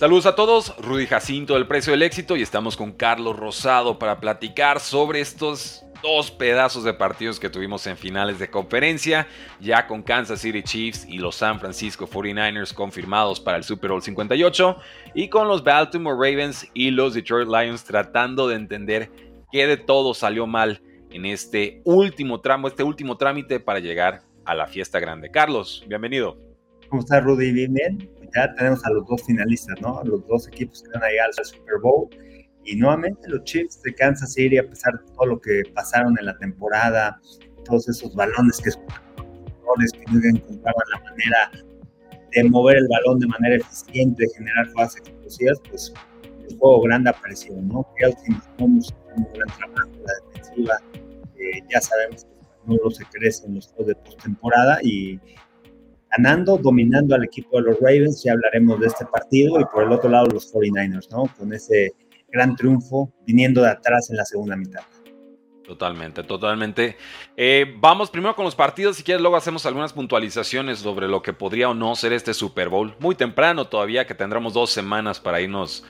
Saludos a todos, Rudy Jacinto del Precio del Éxito y estamos con Carlos Rosado para platicar sobre estos dos pedazos de partidos que tuvimos en finales de conferencia, ya con Kansas City Chiefs y los San Francisco 49ers confirmados para el Super Bowl 58 y con los Baltimore Ravens y los Detroit Lions tratando de entender qué de todo salió mal en este último tramo, este último trámite para llegar a la fiesta grande. Carlos, bienvenido. ¿Cómo estás, Rudy? Bien, bien ya tenemos a los dos finalistas, ¿no? Los dos equipos que van a llegar al Super Bowl. Y nuevamente los Chiefs de Kansas City, a pesar de todo lo que pasaron en la temporada, todos esos balones que que no encontraban la manera de mover el balón de manera eficiente, de generar jugadas explosivas, pues el juego grande apareció, ¿no? Kelsey Mahomes un gran trabajo en la defensiva, eh, ya sabemos que no se crece en los juegos de postemporada y ganando, dominando al equipo de los Ravens, ya hablaremos de este partido, y por el otro lado los 49ers, ¿no? Con ese gran triunfo viniendo de atrás en la segunda mitad. Totalmente, totalmente. Eh, vamos primero con los partidos, si quieres luego hacemos algunas puntualizaciones sobre lo que podría o no ser este Super Bowl. Muy temprano todavía, que tendremos dos semanas para irnos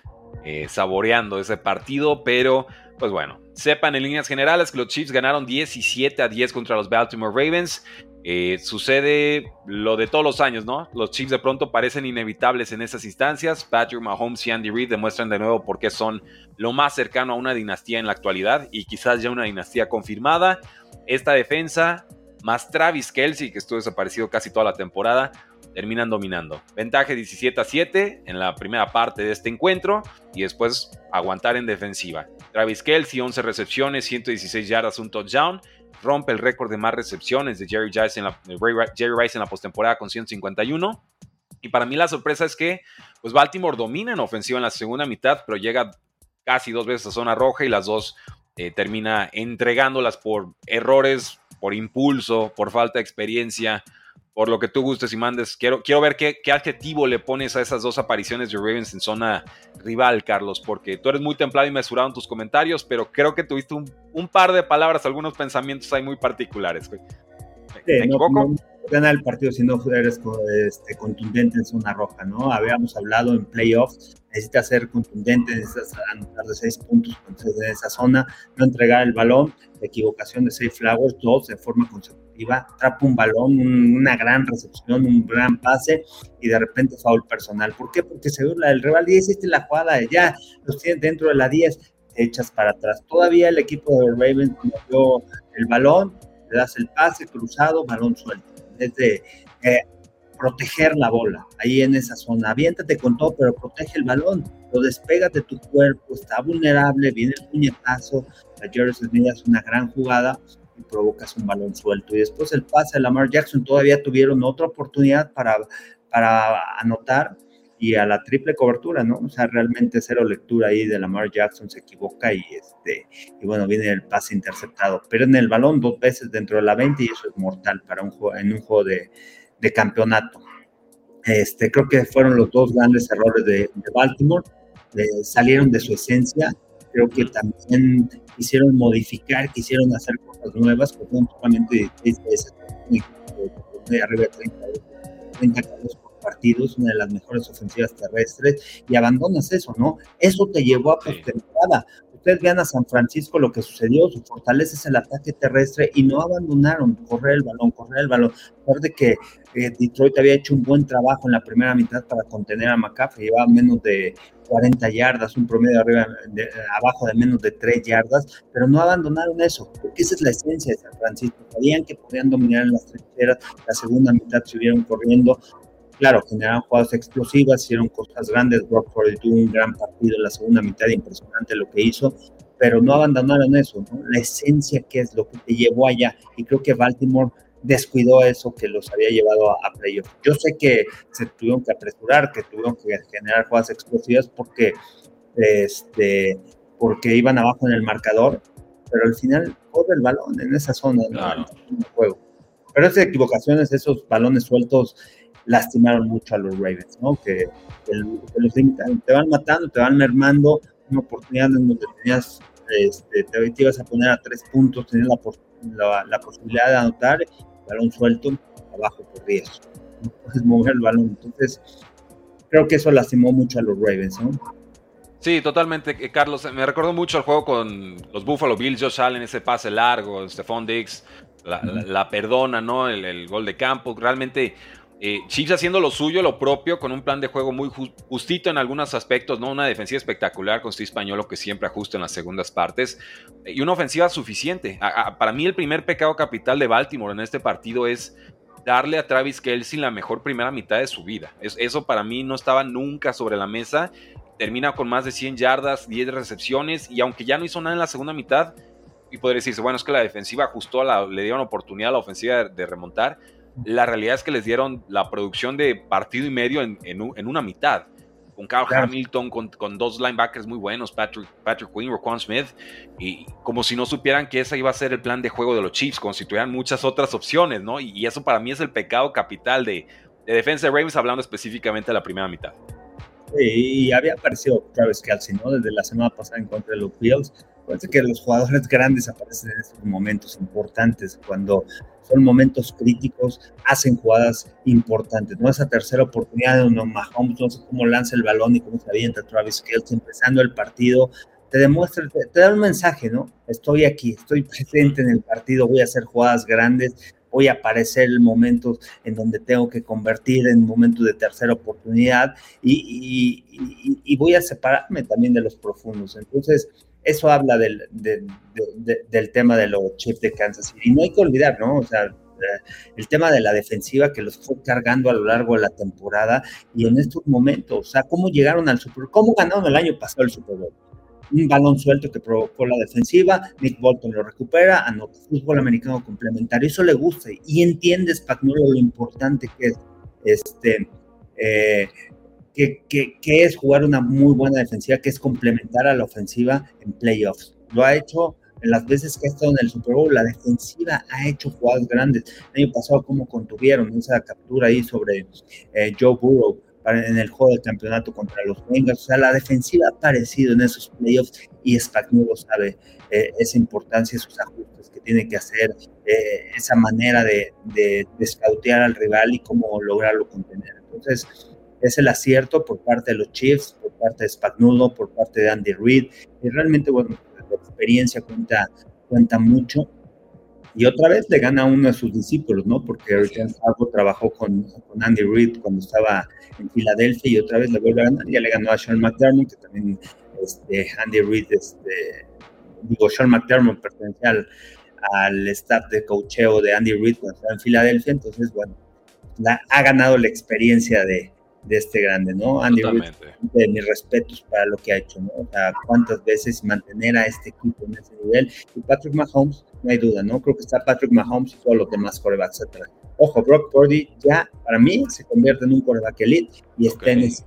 eh, saboreando ese partido, pero pues bueno, sepan en líneas generales que los Chiefs ganaron 17 a 10 contra los Baltimore Ravens. Eh, sucede lo de todos los años, ¿no? Los Chiefs de pronto parecen inevitables en esas instancias. Patrick Mahomes y Andy Reid demuestran de nuevo por qué son lo más cercano a una dinastía en la actualidad y quizás ya una dinastía confirmada. Esta defensa, más Travis Kelsey, que estuvo desaparecido casi toda la temporada, terminan dominando. Ventaja 17 a 7 en la primera parte de este encuentro y después aguantar en defensiva. Travis Kelsey, 11 recepciones, 116 yardas, un touchdown rompe el récord de más recepciones de Jerry Rice en la, postemporada con 151. Y para mí la sorpresa es que pues Baltimore domina en ofensiva en la segunda mitad, pero llega casi dos veces a zona roja y las dos eh, termina entregándolas por errores, por impulso, por falta de experiencia, por lo que tú gustes y mandes. Quiero, quiero ver qué, qué, adjetivo le pones a esas dos apariciones de Ravens en zona rival, Carlos, porque tú eres muy templado y mesurado en tus comentarios, pero creo que tuviste un, un par de palabras, algunos pensamientos ahí muy particulares. ¿Me, equivoco? gana el partido si no eres este, contundente en zona roja, ¿no? Habíamos hablado en playoffs, necesitas ser contundente, necesitas anotar de seis puntos en esa zona, no entregar el balón, equivocación de seis flowers, dos de forma consecutiva, trapa un balón, una gran recepción, un gran pase y de repente foul personal. ¿Por qué? Porque se la del rival y hiciste la jugada de ya, los tienes dentro de la 10, echas para atrás. Todavía el equipo de Ravens dio el balón, le das el pase cruzado, balón suelto es de eh, proteger la bola ahí en esa zona. Aviéntate con todo, pero protege el balón, lo despegas de tu cuerpo, está vulnerable, viene el puñetazo. Jerry Smith hace una gran jugada y provocas un balón suelto. Y después el pase de Lamar Jackson todavía tuvieron otra oportunidad para, para anotar y a la triple cobertura, ¿no? O sea, realmente cero lectura ahí de Lamar Jackson, se equivoca y este y bueno, viene el pase interceptado, pero en el balón dos veces dentro de la 20 y eso es mortal para un juego, en un juego de, de campeonato. Este, creo que fueron los dos grandes errores de, Baltimore, salieron de su esencia, creo que también quisieron modificar, quisieron hacer cosas nuevas, porque no totalmente de arriba de 30, 30 partidos, una de las mejores ofensivas terrestres, y abandonas eso, ¿no? Eso te llevó a postemporada. Ustedes vean a San Francisco lo que sucedió, su fortaleza es el ataque terrestre y no abandonaron correr el balón, correr el balón. Por de que eh, Detroit había hecho un buen trabajo en la primera mitad para contener a McCaffrey, llevaba menos de 40 yardas, un promedio arriba, abajo de menos de 3 yardas, pero no abandonaron eso, porque esa es la esencia de San Francisco. Sabían que podían dominar en las trincheras, la segunda mitad subieron corriendo, claro, generaron jugadas explosivas, hicieron cosas grandes. Brock tuvo un gran partido en la segunda mitad, impresionante lo que hizo, pero no abandonaron eso, ¿no? la esencia que es lo que te llevó allá. Y creo que Baltimore descuidó eso que los había llevado a, a playoff. Yo sé que se tuvieron que apresurar, que tuvieron que generar jugadas explosivas porque, este, porque iban abajo en el marcador, pero al final corre el balón en esa zona del juego. Pero esas equivocaciones, esos balones sueltos, lastimaron mucho a los Ravens, ¿no? Que, los te van matando, te van mermando una oportunidad en donde tenías, este, te, ibas a poner a tres puntos, tenías la, la, posibilidad de anotar, balón suelto, abajo por 10. No puedes mover el balón. Entonces, creo que eso lastimó mucho a los Ravens, ¿no? Sí, totalmente, eh, Carlos. Me recordó mucho el juego con los Buffalo Bills, Josh Allen, ese pase largo, Stephon Diggs, la, perdona, ¿no? El, gol de campo. Realmente, eh, Chiefs haciendo lo suyo, lo propio, con un plan de juego muy justito en algunos aspectos, ¿no? Una defensiva espectacular con Steve Españolo que siempre ajusta en las segundas partes y una ofensiva suficiente. para mí, el primer pecado capital de Baltimore en este partido es darle a Travis Kelsey la mejor primera mitad de su vida. eso para mí no estaba nunca sobre la mesa termina con más de 100 yardas, 10 recepciones, y aunque ya no hizo nada en la segunda mitad, y podría decirse, bueno, es que la defensiva ajustó, la, le dieron oportunidad a la ofensiva de, remontar, la realidad es que les dieron la producción de partido y medio en, en, una mitad, con Carl Hamilton, con, dos linebackers muy buenos, Patrick, Patrick Quinn, Raquan Smith, y como si no supieran que ese iba a ser el plan de juego de los Chiefs, tuvieran muchas otras opciones, ¿no? Y, eso para mí es el pecado capital de, de defensa de Ravens, hablando específicamente de la primera mitad y había aparecido Travis Kelsey, ¿no? Desde la semana pasada en contra de los Bills. Parece que los jugadores grandes aparecen en estos momentos importantes, cuando son momentos críticos, hacen jugadas importantes, ¿no? Esa tercera oportunidad de uno Mahomes, no sé cómo lanza el balón y cómo se avienta Travis Kelsey empezando el partido, te demuestra, te da un mensaje, ¿no? Estoy aquí, estoy presente en el partido, voy a hacer jugadas grandes, voy a aparecer en momentos en donde tengo que convertir en momentos de tercera oportunidad y, voy a separarme también de los profundos. Entonces, eso habla del, del tema de los Chiefs de Kansas. Y no hay que olvidar, ¿no? O sea, el tema de la defensiva que los fue cargando a lo largo de la temporada y en estos momentos, o sea, cómo llegaron al Super Bowl, cómo ganaron el año pasado el Super Bowl un balón suelto que provocó la defensiva, Nick Bolton lo recupera, anota fútbol americano complementario, eso le gusta y entiende Spagnuolo lo importante que es este eh, que, que, es jugar una muy buena defensiva, que es complementar a la ofensiva en playoffs. Lo ha hecho en las veces que ha estado en el Super Bowl, la defensiva ha hecho jugadas grandes. El año pasado, como contuvieron esa captura ahí sobre eh, Joe Burrow, en el juego de campeonato contra los Bengals. O sea, la defensiva ha aparecido en esos playoffs y Spagnuolo sabe eh, esa importancia, esos ajustes que tiene que hacer, eh, esa manera de, de, al rival y cómo lograrlo contener. Entonces, es el acierto por parte de los Chiefs, por parte de Spagnuolo, por parte de Andy Reid. Y realmente, bueno, la experiencia cuenta, cuenta mucho y otra vez le gana a uno de sus discípulos, ¿no? Porque Richard Fargo trabajó con, con, Andy Reid cuando estaba en Filadelfia y otra vez le vuelve a ganar. Ya le ganó a Sean McDermott, que también este, Andy Reid, este, digo, Sean McDermott pertenecía al, al, staff de coacheo de Andy Reid cuando estaba en Filadelfia. Entonces, bueno, la, ha ganado la experiencia de, de este grande, ¿no? Andy Reid, de mis respetos para lo que ha hecho, ¿no? O sea, cuántas veces mantener a este equipo en ese nivel. Y Patrick Mahomes, no hay duda, ¿no? Creo que está Patrick Mahomes y todos los demás corebacks atrás. Ojo, Brock Purdy ya, para mí, se convierte en un coreback elite y está en, ese,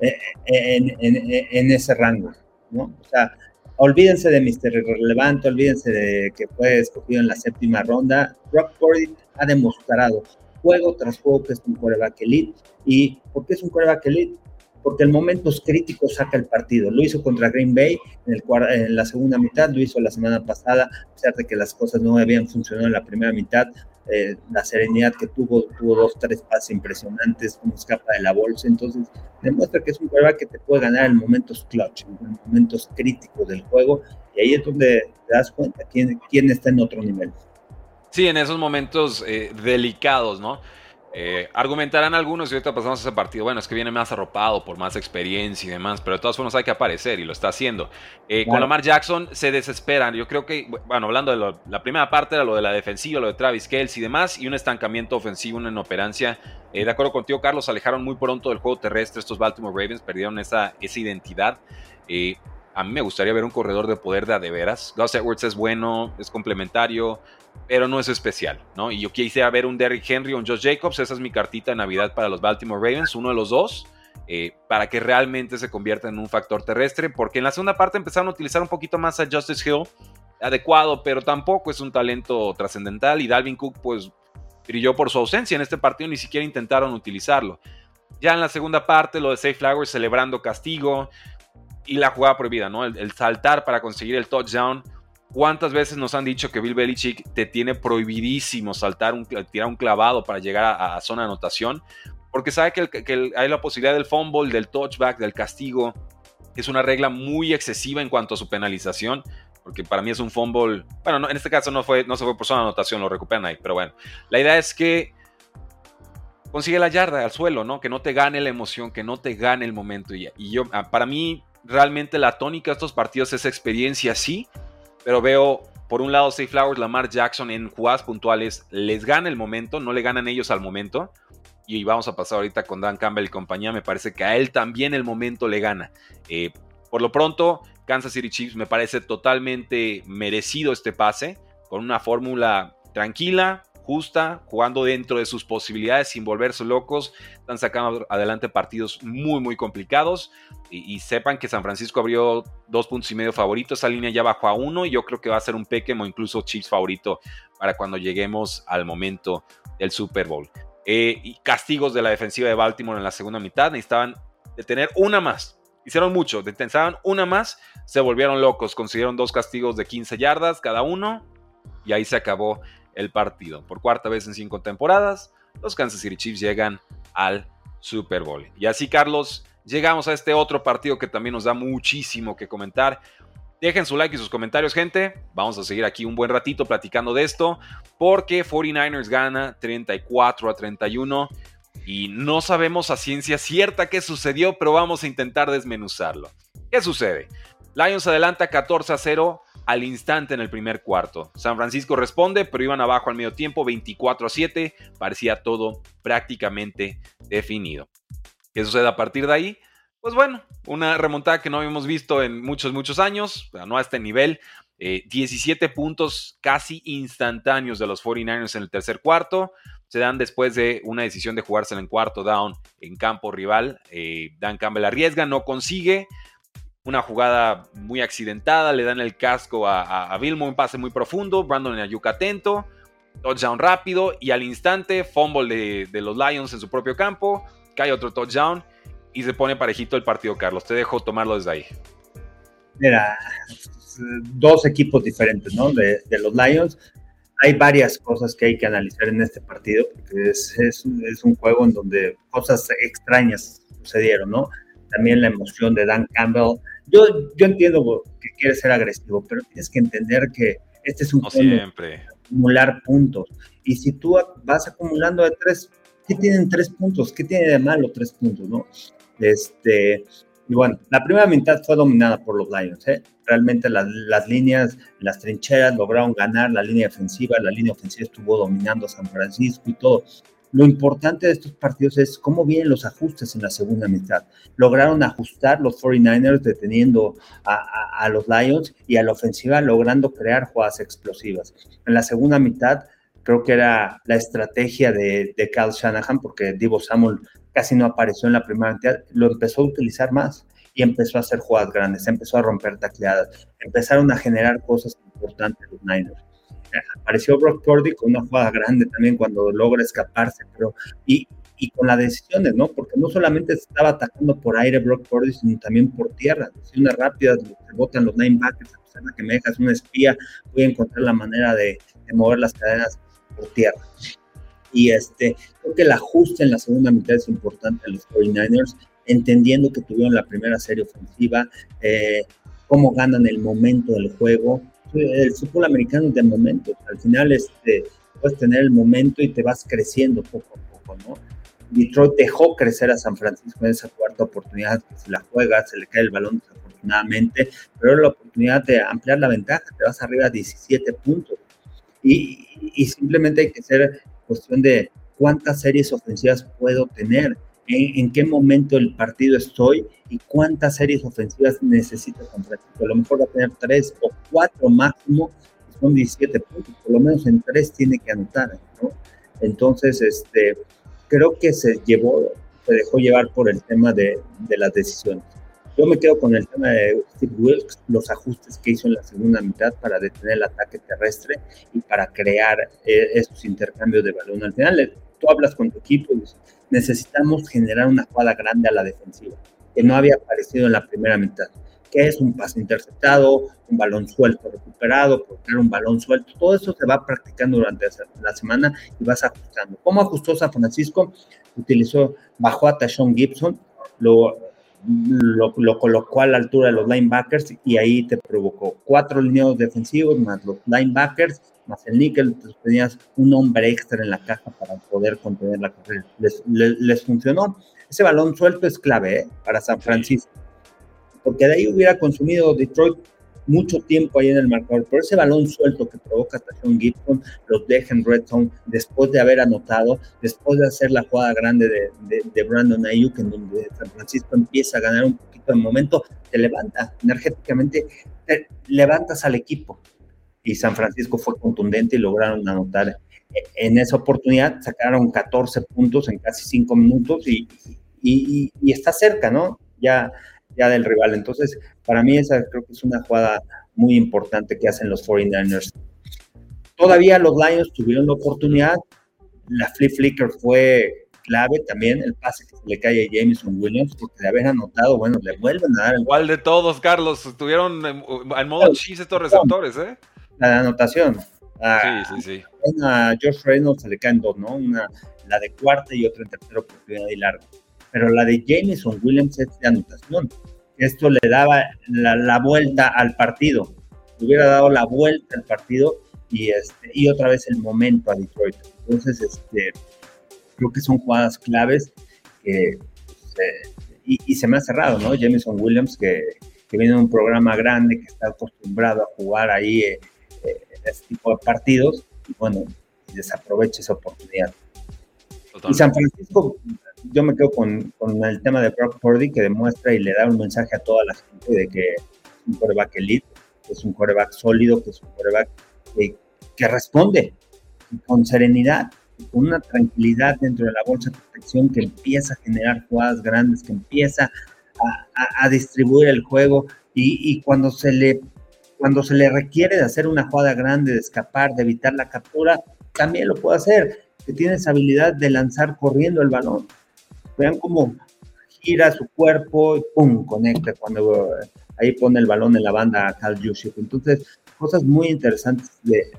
eh, en, en, ese rango, ¿no? O sea, olvídense de Mr. Irrelevante, olvídense de que fue escogido en la séptima ronda. Brock Purdy ha demostrado juego tras juego que es un coreback elite. ¿Y por qué es un coreback elite? Porque en momentos críticos saca el partido. Lo hizo contra Green Bay en, el, en la segunda mitad, lo hizo la semana pasada, a pesar de que las cosas no habían funcionado en la primera mitad. Eh, la serenidad que tuvo, tuvo dos, tres pases impresionantes, como escapa de la bolsa. Entonces, demuestra que es un coreback que te puede ganar en momentos clutch, en momentos críticos del juego. Y ahí es donde te das cuenta quién, quién está en otro nivel. Sí, en esos momentos eh, delicados, ¿no? Eh, argumentarán algunos y ahorita pasamos a ese partido. Bueno, es que viene más arropado por más experiencia y demás, pero de todas formas hay que aparecer y lo está haciendo. Eh, Con Lamar Jackson se desesperan. Yo creo que, bueno, hablando de la primera parte era lo de la defensiva, lo de Travis Kelsey y demás, y un estancamiento ofensivo, una inoperancia. de acuerdo contigo, Carlos, alejaron muy pronto del juego terrestre. Estos Baltimore Ravens perdieron esa, esa identidad. A mí me gustaría ver un corredor de poder de a de veras. Gus Edwards es bueno, es complementario pero no es especial, ¿no? Y yo quisiera ver un Derrick Henry o un Josh Jacobs, esa es mi cartita de Navidad para los Baltimore Ravens, uno de los dos, eh, para que realmente se convierta en un factor terrestre, porque en la segunda parte empezaron a utilizar un poquito más a Justice Hill, adecuado, pero tampoco es un talento trascendental, y Dalvin Cook, pues, brilló por su ausencia en este partido, ni siquiera intentaron utilizarlo. Ya en la segunda parte, lo de Safe Flowers celebrando castigo y la jugada prohibida, ¿no? el saltar para conseguir el touchdown ¿Cuántas veces nos han dicho que Bill Belichick te tiene prohibidísimo saltar un, tirar un clavado para llegar a, zona de anotación? porque sabe que, hay la posibilidad del fumble, del touchback, del castigo. Es una regla muy excesiva en cuanto a su penalización, porque para mí es un fumble. Bueno, en este caso no, fue, no se fue por zona anotación, lo recuperan ahí, pero bueno. La idea es que consigue la yarda al suelo, ¿no? Que no te gane la emoción, que no te gane el momento. Y, y yo, ah, para mí, realmente la tónica de estos partidos es experiencia, sí, pero veo por un lado, Safe Flowers, Lamar Jackson en jugadas puntuales les gana el momento, no le ganan ellos al momento y vamos a pasar ahorita con Dan Campbell y compañía, me parece que a él también el momento le gana. Eh, por lo pronto, Kansas City Chiefs me parece totalmente merecido este pase, con una fórmula tranquila, justa, jugando dentro de sus posibilidades sin volverse locos. Están sacando adelante partidos muy, muy complicados. Y, sepan que San Francisco abrió dos puntos y medio favoritos. Esa línea ya bajó a uno. Y yo creo que va a ser un Pequem o incluso Chiefs favorito para cuando lleguemos al momento del Super Bowl. Eh, y castigos de la defensiva de Baltimore en la segunda mitad. Necesitaban detener una más. Hicieron mucho, detensaban una más, se volvieron locos, consiguieron dos castigos de 15 yardas cada uno y ahí se acabó el partido. Por cuarta vez en cinco temporadas, los Kansas City Chiefs llegan al Super Bowl. Y así, Carlos, llegamos a este otro partido que también nos da muchísimo que comentar. Dejen su like y sus comentarios, gente. Vamos a seguir aquí un buen ratito platicando de esto, porque 49ers gana 34 a 31 y no sabemos a ciencia cierta qué sucedió, pero vamos a intentar desmenuzarlo. ¿Qué sucede? Lions adelanta 14 a 0 al instante en el primer cuarto. San Francisco responde, pero iban abajo al medio tiempo 24 a 7. Parecía todo prácticamente definido. ¿Qué sucede a partir de ahí? Pues bueno, una remontada que no habíamos visto en muchos, muchos años, no a este nivel. 17 eh, puntos casi instantáneos de los 49ers en el tercer cuarto. Se dan después de una decisión de jugársela en cuarto down en campo rival. Eh, Dan Campbell arriesga, no consigue. Una jugada muy accidentada, le dan el casco a, a, un pase muy profundo. Brandon Ayuka atento. Touchdown rápido y al instante, fumble de, de los Lions en su propio campo. Cae otro touchdown y se pone parejito el partido, Carlos. Te dejo tomarlo desde ahí. Mira, dos equipos diferentes, ¿no? De, los Lions. Hay varias cosas que hay que analizar en este partido, porque es, es, es, un juego en donde cosas extrañas sucedieron, ¿no? También la emoción de Dan Campbell. Yo, yo entiendo que quiere ser agresivo, pero tienes que entender que este es un siempre. acumular puntos. Y si tú vas acumulando de tres, ¿qué tienen tres puntos? ¿Qué tiene de malo tres puntos, no? Este, y bueno, la primera mitad fue dominada por los Lions. ¿eh? Realmente las, las, líneas, las trincheras lograron ganar la línea defensiva, la línea ofensiva estuvo dominando a San Francisco y todo. Lo importante de estos partidos es cómo vienen los ajustes en la segunda mitad. Lograron ajustar los 49ers deteniendo a, los Lions y a la ofensiva logrando crear jugadas explosivas. En la segunda mitad creo que era la estrategia de, de Cal Shanahan, porque Divo Samuel casi no apareció en la primera mitad, lo empezó a utilizar más y empezó a hacer jugadas grandes, empezó a romper tacleadas, empezaron a generar cosas importantes los Niners. Apareció Brock Purdy con una jugada grande también cuando logra escaparse, pero y, y con las decisiones, ¿no? Porque no solamente estaba atacando por aire Brock Purdy, sino también por tierra. Decisiones rápidas, se botan los linebackers, a pesar de que me dejas una espía, voy a encontrar la manera de, mover las cadenas por tierra. Y este, creo que el ajuste en la segunda mitad es importante a los 49ers, entendiendo que tuvieron la primera serie ofensiva, eh, cómo ganan el momento del juego. El fútbol americano de momentos. Al final este, puedes tener el momento y te vas creciendo poco a poco, ¿no? Detroit dejó crecer a San Francisco en esa cuarta oportunidad que se la juega, se le cae el balón desafortunadamente, pero la oportunidad de ampliar la ventaja, te vas arriba a 17 puntos. Y, y simplemente hay que ser cuestión de cuántas series ofensivas puedo tener, en, qué momento del partido estoy y cuántas series ofensivas necesito comprar. A lo mejor va a tener tres o cuatro máximo, son 17 puntos, por lo menos en tres tiene que anotar, ¿no? Entonces, este, creo que se llevó, se dejó llevar por el tema de, de las decisiones. Yo me quedo con el tema de Steve Wilkes, los ajustes que hizo en la segunda mitad para detener el ataque terrestre y para crear eh, esos intercambios de balón. Al final, eh, tú hablas con tu equipo y dices, necesitamos generar una jugada grande a la defensiva, que no había aparecido en la primera mitad. que es un pase interceptado, un balón suelto recuperado, porque un balón suelto, todo eso se va practicando durante la semana y vas ajustando. ¿Cómo ajustó San Francisco? Utilizó, bajó a Tashon Gibson, lo, lo, colocó a la altura de los linebackers y ahí te provocó cuatro lineos defensivos más los linebackers más el níquel, tenías un hombre extra en la caja para poder contener la carrera. Les, funcionó. Ese balón suelto es clave ¿eh? para San Francisco, porque de ahí hubiera consumido Detroit mucho tiempo ahí en el marcador, pero ese balón suelto que provoca Tashon Gibson los deja en red después de haber anotado, después de hacer la jugada grande de, Brandon Ayuk, en donde San Francisco empieza a ganar un poquito de momento, te levanta energéticamente, te levantas al equipo. Y San Francisco fue contundente y lograron anotar en esa oportunidad, sacaron 14 puntos en casi 5 minutos y, y está cerca, ¿no? Ya ya del rival. Entonces, para mí esa creo que es una jugada muy importante que hacen los 49ers. Todavía los Lions tuvieron la oportunidad, la flip flicker fue clave también, el pase que se le cae a Jameson Williams, porque de haber anotado, bueno, le vuelven a dar. Igual de todos, Carlos, estuvieron en, modo chis estos receptores, ¿eh? La anotación. sí, sí, sí. A George Reynolds se le caen dos, ¿no? Una, la de cuarta y otra en tercera oportunidad y larga pero la de Jameson Williams es de anotación. Esto le daba la, vuelta al partido, le hubiera dado la vuelta al partido y, este, y otra vez el momento a Detroit. Entonces, este, creo que son jugadas claves y, se me ha cerrado, ¿no? Jameson Williams, que, viene de un programa grande, que está acostumbrado a jugar ahí eh, eh, este tipo de partidos, y bueno, desaprovecha esa oportunidad. Y San Francisco, yo me quedo con, con, el tema de Brock Purdy que demuestra y le da un mensaje a toda la gente de que es un coreback elite, que es un coreback sólido, que es un coreback que, responde con serenidad, con una tranquilidad dentro de la bolsa de protección que empieza a generar jugadas grandes, que empieza a, a, distribuir el juego y, y, cuando se le cuando se le requiere de hacer una jugada grande, de escapar, de evitar la captura, también lo puede hacer, que tiene esa habilidad de lanzar corriendo el balón. Vean cómo gira su cuerpo y pum, conecta cuando eh, ahí pone el balón en la banda a Cal Yushik. Entonces, cosas muy interesantes de,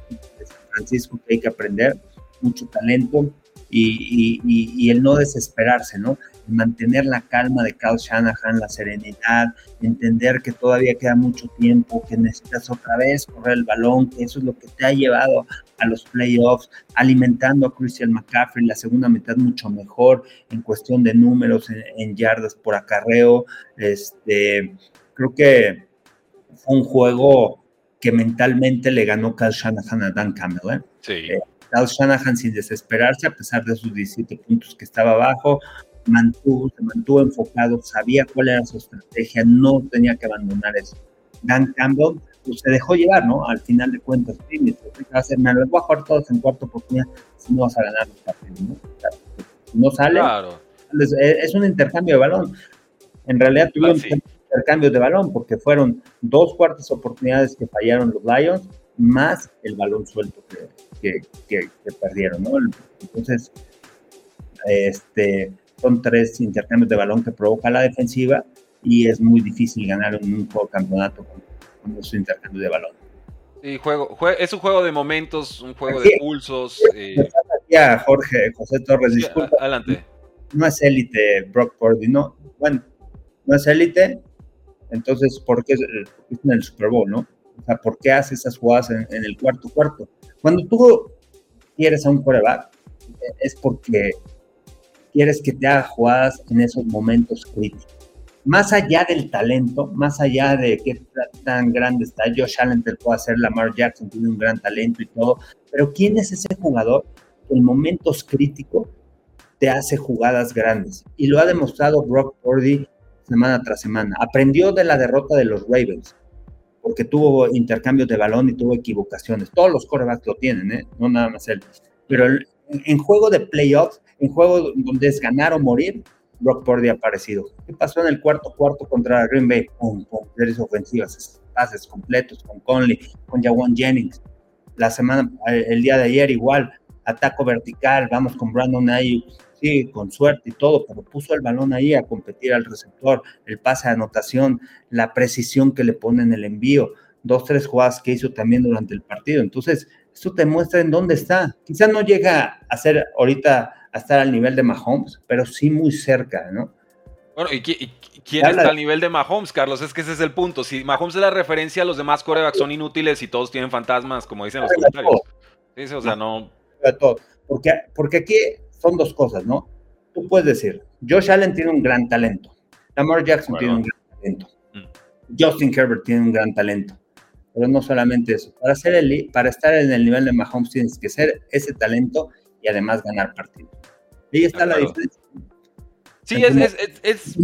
San Francisco que hay que aprender, mucho talento y, y el no desesperarse, ¿no? Mantener la calma de Kyle Shanahan, la serenidad, entender que todavía queda mucho tiempo, que necesitas otra vez correr el balón, que eso es lo que te ha llevado a los playoffs, alimentando a Christian McCaffrey, la segunda mitad mucho mejor en cuestión de números, en, yardas por acarreo. Este, creo que fue un juego que mentalmente le ganó Kyle Shanahan a Dan Campbell. ¿eh? Sí. Eh, Kyle Shanahan sin desesperarse, a pesar de sus 17 puntos que estaba abajo, mantuvo, se mantuvo enfocado, sabía cuál era su estrategia, no tenía que abandonar eso. Dan Campbell pues, se dejó llevar, ¿no? Al final de cuentas, sí, me los voy a jugar todos en cuarta oportunidad, si no vas a ganar los partidos, ¿no? no sale, es, un intercambio de balón. En realidad tuvieron un intercambio de balón porque fueron dos cuartas oportunidades que fallaron los Lions, más el balón suelto que, que, que perdieron, ¿no? Entonces, este, son tres intercambios de balón que provoca la defensiva y es muy difícil ganar un juego campeonato con, esos intercambios de balón. Sí, juego, es un juego de momentos, un juego de pulsos. Eh. Jorge José Torres, disculpa. Adelante. No es élite Brock Purdy, no. Bueno, no es élite, entonces, ¿por qué, es en el Super Bowl, no? O sea, ¿por qué hace esas jugadas en, en el cuarto cuarto? Cuando tú quieres a un coreback, es porque quieres que te haga jugadas en esos momentos críticos. Más allá del talento, más allá de qué tan grande está, Josh Allen te puede hacer, Lamar Jackson tiene un gran talento y todo, pero ¿quién es ese jugador que en momentos críticos te hace jugadas grandes? Y lo ha demostrado Brock Purdy semana tras semana. Aprendió de la derrota de los Ravens, porque tuvo intercambios de balón y tuvo equivocaciones. Todos los corebacks lo tienen, ¿eh? no nada más él. Pero en juego de playoffs en juego donde es ganar o morir, Brock Purdy ha aparecido. ¿Qué pasó en el cuarto cuarto contra Green Bay? Con series ofensivas, pases completos, con Conley, con Jawan Jennings. La semana, el día de ayer igual, ataco vertical, vamos con Brandon Ayuk, sí, con suerte y todo, pero puso el balón ahí a competir al receptor, el pase de anotación, la precisión que le pone en el envío, dos, tres jugadas que hizo también durante el partido. Entonces, esto te muestra en dónde está. Quizá no llega a ser ahorita a estar al nivel de Mahomes, pero sí muy cerca, ¿no? Bueno, ¿y, quién está al nivel de Mahomes, Carlos? Es que ese es el punto. Si Mahomes es la referencia, los demás corebacks son inútiles y todos tienen fantasmas, como dicen los comentarios. Sí, o sea, no. Porque, porque aquí son dos cosas, ¿no? Tú puedes decir, Josh Allen tiene un gran talento, Lamar Jackson tiene un gran talento, mm. Justin Herbert tiene un gran talento, pero no solamente eso. Para, ser el, para estar en el nivel de Mahomes tienes que ser ese talento y además ganar partidos. Ahí está la diferencia. Sí, es, es, es,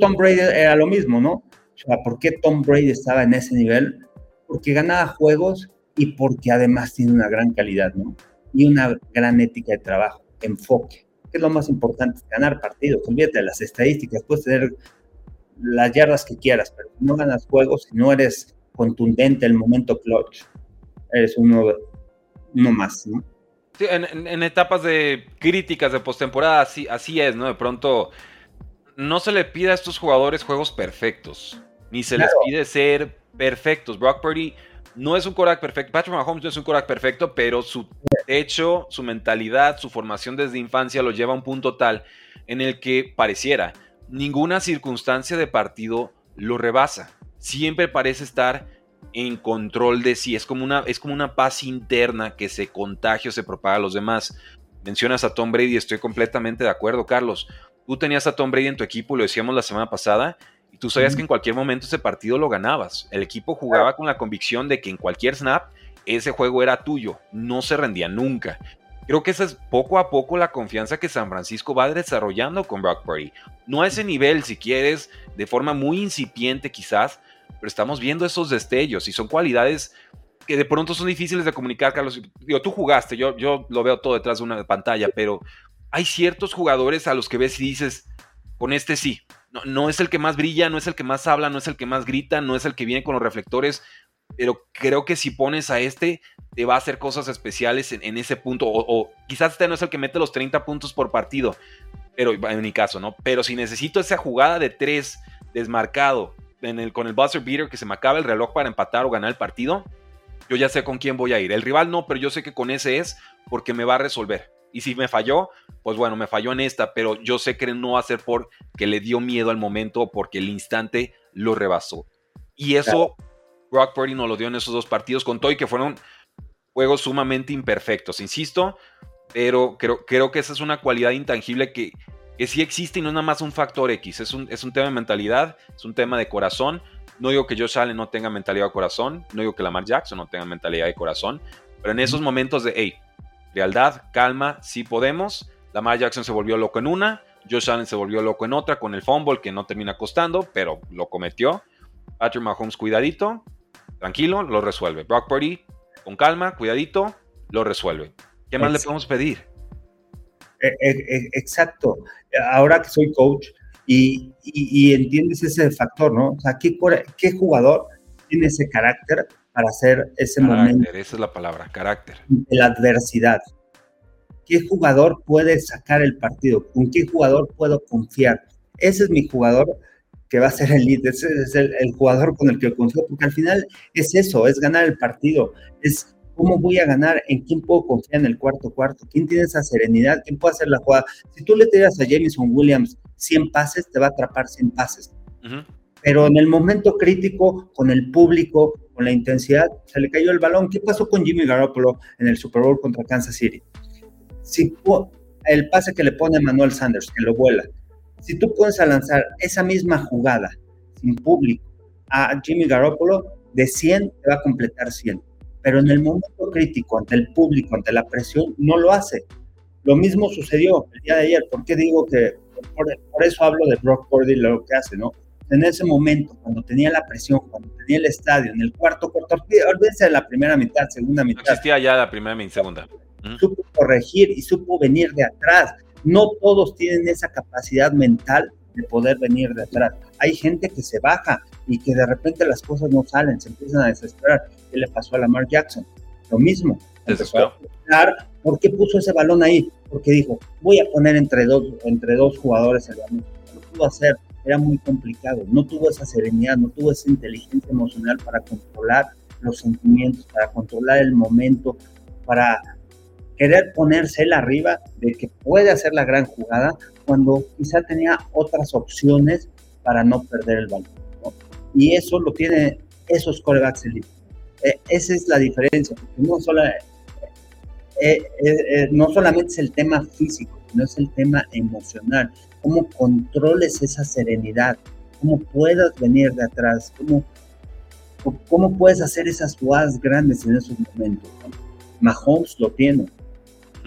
Tom Brady era lo mismo, ¿no? O sea, ¿por qué Tom Brady estaba en ese nivel? Porque ganaba juegos y porque además tiene una gran calidad, ¿no? Y una gran ética de trabajo, enfoque. Que es lo más importante? Ganar partidos. Olvídate de las estadísticas, puedes tener las yardas que quieras, pero si no ganas juegos, si no eres contundente en el momento clutch, eres uno, uno más, ¿no? en, etapas de críticas de postemporada, así, así es, ¿no? De pronto, no se le pide a estos jugadores juegos perfectos, ni se les pide ser perfectos. Brock Purdy no es un quarterback perfecto, Patrick Mahomes no es un quarterback perfecto, pero su hecho, su mentalidad, su formación desde infancia lo lleva a un punto tal en el que pareciera ninguna circunstancia de partido lo rebasa. Siempre parece estar en control de sí. Es como una, es como una paz interna que se contagia o se propaga a los demás. Mencionas a Tom Brady, estoy completamente de acuerdo, Carlos. Tú tenías a Tom Brady en tu equipo, lo decíamos la semana pasada, y tú sabías que en cualquier momento ese partido lo ganabas. El equipo jugaba con la convicción de que en cualquier snap ese juego era tuyo, no se rendía nunca. Creo que esa es poco a poco la confianza que San Francisco va desarrollando con Brock Purdy. No a ese nivel, si quieres, de forma muy incipiente quizás, estamos viendo esos destellos y son cualidades que de pronto son difíciles de comunicar, Carlos. Digo, tú jugaste, yo, yo lo veo todo detrás de una pantalla, pero hay ciertos jugadores a los que ves y dices, con este sí, no, no es el que más brilla, no es el que más habla, no es el que más grita, no es el que viene con los reflectores, pero creo que si pones a este, te va a hacer cosas especiales en, ese punto, o, o, quizás este no es el que mete los 30 puntos por partido, pero en mi caso, ¿no? Pero si necesito esa jugada de tres desmarcado, el, con el buzzer beater que se me acaba el reloj para empatar o ganar el partido, yo ya sé con quién voy a ir. El rival no, pero yo sé que con ese es porque me va a resolver. Y si me falló, pues bueno, me falló en esta, pero yo sé que no va a ser porque le dio miedo al momento o porque el instante lo rebasó. Y eso Brock Purdy nos lo dio en esos dos partidos con Toy, que fueron juegos sumamente imperfectos, insisto, pero creo, creo que esa es una cualidad intangible que que sí existe y no es nada más un factor X, es un, es un tema de mentalidad, es un tema de corazón. No digo que Josh Allen no tenga mentalidad de corazón, no digo que Lamar Jackson no tenga mentalidad de corazón, pero en esos momentos de, hey, lealtad, calma, sí podemos. Lamar Jackson se volvió loco en una, Josh Allen se volvió loco en otra con el fumble que no termina costando, pero lo cometió. Patrick Mahomes, cuidadito, tranquilo, lo resuelve. Brock Purdy, con calma, cuidadito, lo resuelve. ¿Qué más le podemos pedir? E, e, e, exacto. Ahora que soy coach y, entiendes ese factor, ¿no? O sea, ¿qué, ¿qué, jugador tiene ese carácter para hacer ese momento? Esa es la palabra, carácter. De la adversidad. ¿Qué jugador puede sacar el partido? ¿Con qué jugador puedo confiar? Ese es mi jugador que va a ser el líder, ese es el, el jugador con el que confío, porque al final es eso, es ganar el partido, es ¿Cómo voy a ganar? ¿En quién puedo confiar en el cuarto cuarto? ¿Quién tiene esa serenidad? ¿Quién puede hacer la jugada? Si tú le tiras a Jameson Williams 100 pases, te va a atrapar 100 pases. Pero en el momento crítico, con el público, con la intensidad, se le cayó el balón. ¿Qué pasó con Jimmy Garoppolo en el Super Bowl contra Kansas City? Si el pase que le pone Manuel Sanders, que lo vuela, si tú puedes lanzar esa misma jugada sin público a Jimmy Garoppolo, de 100 te va a completar 100 pero en el momento crítico, ante el público, ante la presión, no lo hace. Lo mismo sucedió el día de ayer. ¿Por qué digo que, por, eso hablo de Brock Purdy lo que hace, ¿no? En ese momento, cuando tenía la presión, cuando tenía el estadio, en el cuarto cuarto, olvídense de la primera mitad, segunda mitad. No existía ya la primera y segunda. Supo corregir y supo venir de atrás. No todos tienen esa capacidad mental de poder venir de atrás. Hay gente que se baja y que de repente las cosas no salen, se empiezan a desesperar. ¿Qué le pasó a Lamar Jackson? Lo mismo. ¿Por qué puso ese balón ahí? porque dijo, voy a poner entre dos, entre dos jugadores el balón. Lo pudo hacer, era muy complicado, no tuvo esa serenidad, no tuvo esa inteligencia emocional para controlar los sentimientos, para controlar el momento, para querer ponerse él arriba de que puede hacer la gran jugada cuando quizá tenía otras opciones para no perder el balón. Y eso lo tiene esos corebacks elite. Eh, esa es la diferencia, no, solo, eh, eh, no solamente es el tema físico, sino es el tema emocional. Cómo controles esa serenidad, cómo puedas venir de atrás, cómo, cómo puedes hacer esas jugadas grandes en esos momentos. Mahomes lo tiene,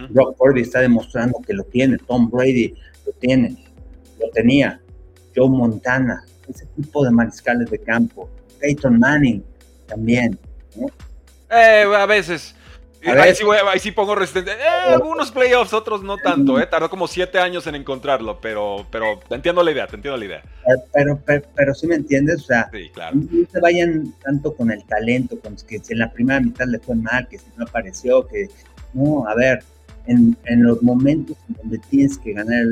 Brock Purdy está demostrando que lo tiene, Tom Brady lo tiene, lo tenía, Joe Montana, ese tipo de mariscales de campo, Peyton Manning también. Eh, a veces. Ahí sí, pongo resistente. Eh, algunos playoffs, otros no tanto. Eh. Tardó como siete años en encontrarlo, pero, pero te entiendo la idea, te entiendo la idea. Eh, pero, pero, sí me entiendes, o sea, no se vayan tanto con el talento, con que si en la primera mitad le fue mal, que si no apareció, que no, a ver, en, en los momentos en donde tienes que ganar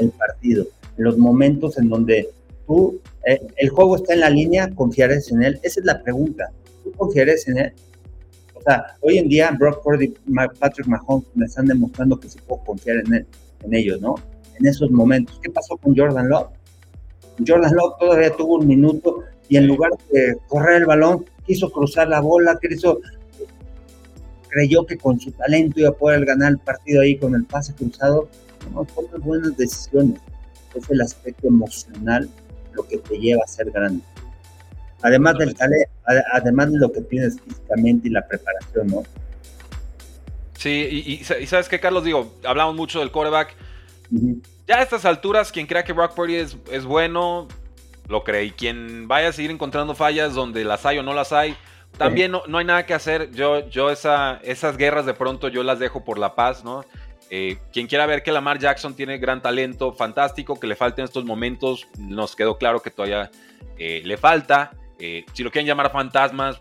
el, partido, en los momentos en donde tú, eh, el juego está en la línea, confiarás en él. Esa es la pregunta. ¿Tú confiarás en él? O sea, hoy en día Brock Purdy, Patrick Mahomes me están demostrando que se puede confiar en ellos, ¿no? En esos momentos. ¿Qué pasó con Jordan Love? Jordan Love todavía tuvo un minuto y en lugar de correr el balón, quiso cruzar la bola, quiso creyó que con su talento iba a poder ganar el partido ahí con el pase cruzado. No toma buenas decisiones. Es el aspecto emocional lo que te lleva a ser grande. Además del talento, además de lo que tienes físicamente y la preparación, ¿no? Sí, y, sabes qué, Carlos, digo, hablamos mucho del quarterback. Ya a estas alturas, quien crea que Brock Purdy es, es bueno, lo cree. Y quien vaya a seguir encontrando fallas donde las hay o no las hay, también no, hay nada que hacer. Yo, yo esa, esas guerras de pronto yo las dejo por la paz, ¿no? Eh, quien quiera ver que Lamar Jackson tiene gran talento, fantástico, que le falta en estos momentos, nos quedó claro que todavía eh, le falta. Eh, si lo quieren llamar fantasmas,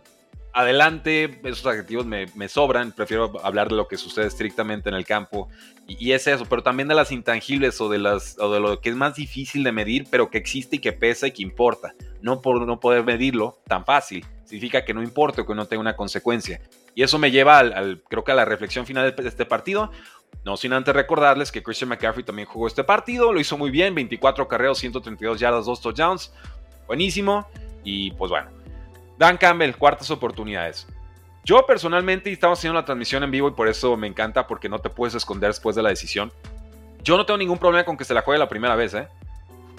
adelante, esos adjetivos me, sobran, prefiero hablar de lo que sucede estrictamente en el campo. Y, es eso, pero también de las intangibles o de, las, o de lo que es más difícil de medir, pero que existe y que pesa y que importa. No por no poder medirlo tan fácil, significa que no importa o que no tenga una consecuencia. Y eso me lleva al, creo que a la reflexión final de este partido. No sin antes recordarles que Christian McCaffrey también jugó este partido, lo hizo muy bien, 24 carreos, 132 yardas, 2 touchdowns, buenísimo. Y pues bueno, Dan Campbell, cuartas oportunidades. Yo personalmente, y estamos haciendo la transmisión en vivo y por eso me encanta porque no te puedes esconder después de la decisión. Yo no tengo ningún problema con que se la juegue la primera vez, ¿eh?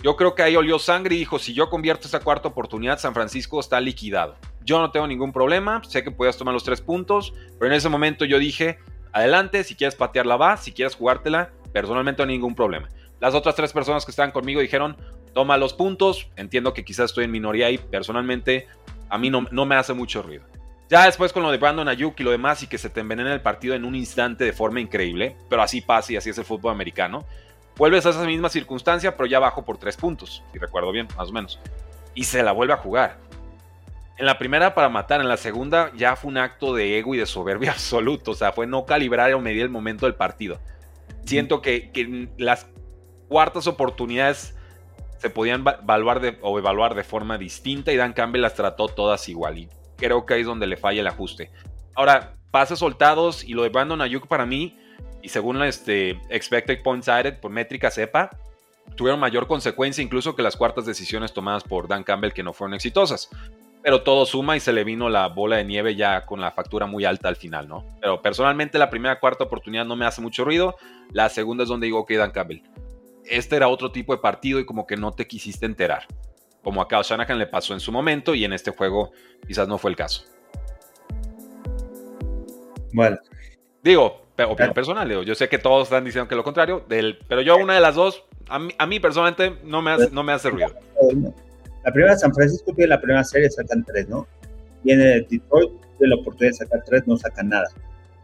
Yo creo que ahí olió sangre y dijo, si yo convierto esa cuarta oportunidad, San Francisco está liquidado. Yo no tengo ningún problema, sé que puedes tomar los tres puntos, pero en ese momento yo dije, adelante, si quieres patearla va, si quieres jugártela, personalmente no hay ningún problema. Las otras tres personas que estaban conmigo dijeron, toma los puntos, entiendo que quizás estoy en minoría y personalmente a mí no, no me hace mucho ruido. Ya después con lo de Brandon Ayuk y lo demás y que se te envenena el partido en un instante de forma increíble, pero así pasa y así es el fútbol americano. Vuelves a esa misma circunstancia, pero ya bajo por tres puntos, si recuerdo bien, más o menos. Y se la vuelve a jugar. En la primera para matar, en la segunda ya fue un acto de ego y de soberbia absoluto, o sea, fue no calibrar o medir el momento del partido. Siento que, que las cuartas oportunidades se podían evaluar de, o evaluar de forma distinta y Dan Campbell las trató todas igual. Y creo que ahí es donde le falla el ajuste. Ahora, pases soltados y lo de Brandon Ayuk para mí, y según este Expected Points Added por métrica sepa, tuvieron mayor consecuencia incluso que las cuartas decisiones tomadas por Dan Campbell que no fueron exitosas. Pero todo suma y se le vino la bola de nieve ya con la factura muy alta al final, ¿no? Pero personalmente la primera cuarta oportunidad no me hace mucho ruido. La segunda es donde digo que Dan Campbell este era otro tipo de partido y como que no te quisiste enterar. Como a Kyle Shanahan le pasó en su momento y en este juego quizás no fue el caso. Bueno. Digo, opinión personal, digo, yo sé que todos están diciendo que lo contrario, del, pero yo una de las dos, a mí, personalmente no me, hace, no me hace ruido. La primera San Francisco tiene la primera serie, sacan tres, ¿no? Viene Detroit, tiene la oportunidad de sacar tres, no sacan nada.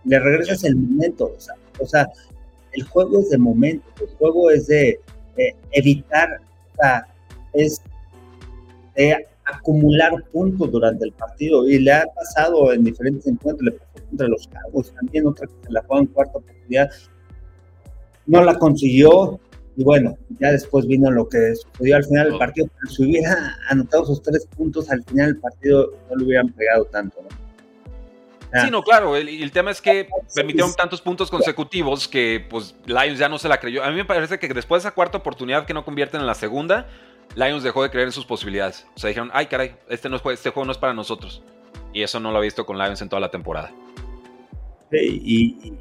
Le regresas el momento, o sea, o sea el juego es de momento, el juego es de evitar, o sea, es de acumular puntos durante el partido y le ha pasado en diferentes encuentros, le pasó contra los Cowboys también, otra que se la juega en cuarta oportunidad. no la consiguió y bueno, ya después vino lo que sucedió al final del partido, pero si hubiera anotado esos tres puntos al final del partido no le hubieran pegado tanto, ¿no? Sí, no, claro. El, el, tema es que permitieron tantos puntos consecutivos que pues Lions ya no se la creyó. A mí me parece que después de esa cuarta oportunidad que no convierten en la segunda, Lions dejó de creer en sus posibilidades. O sea, dijeron, ay caray, este, no es, este juego no es para nosotros. Y eso no lo ha visto con Lions en toda la temporada. y,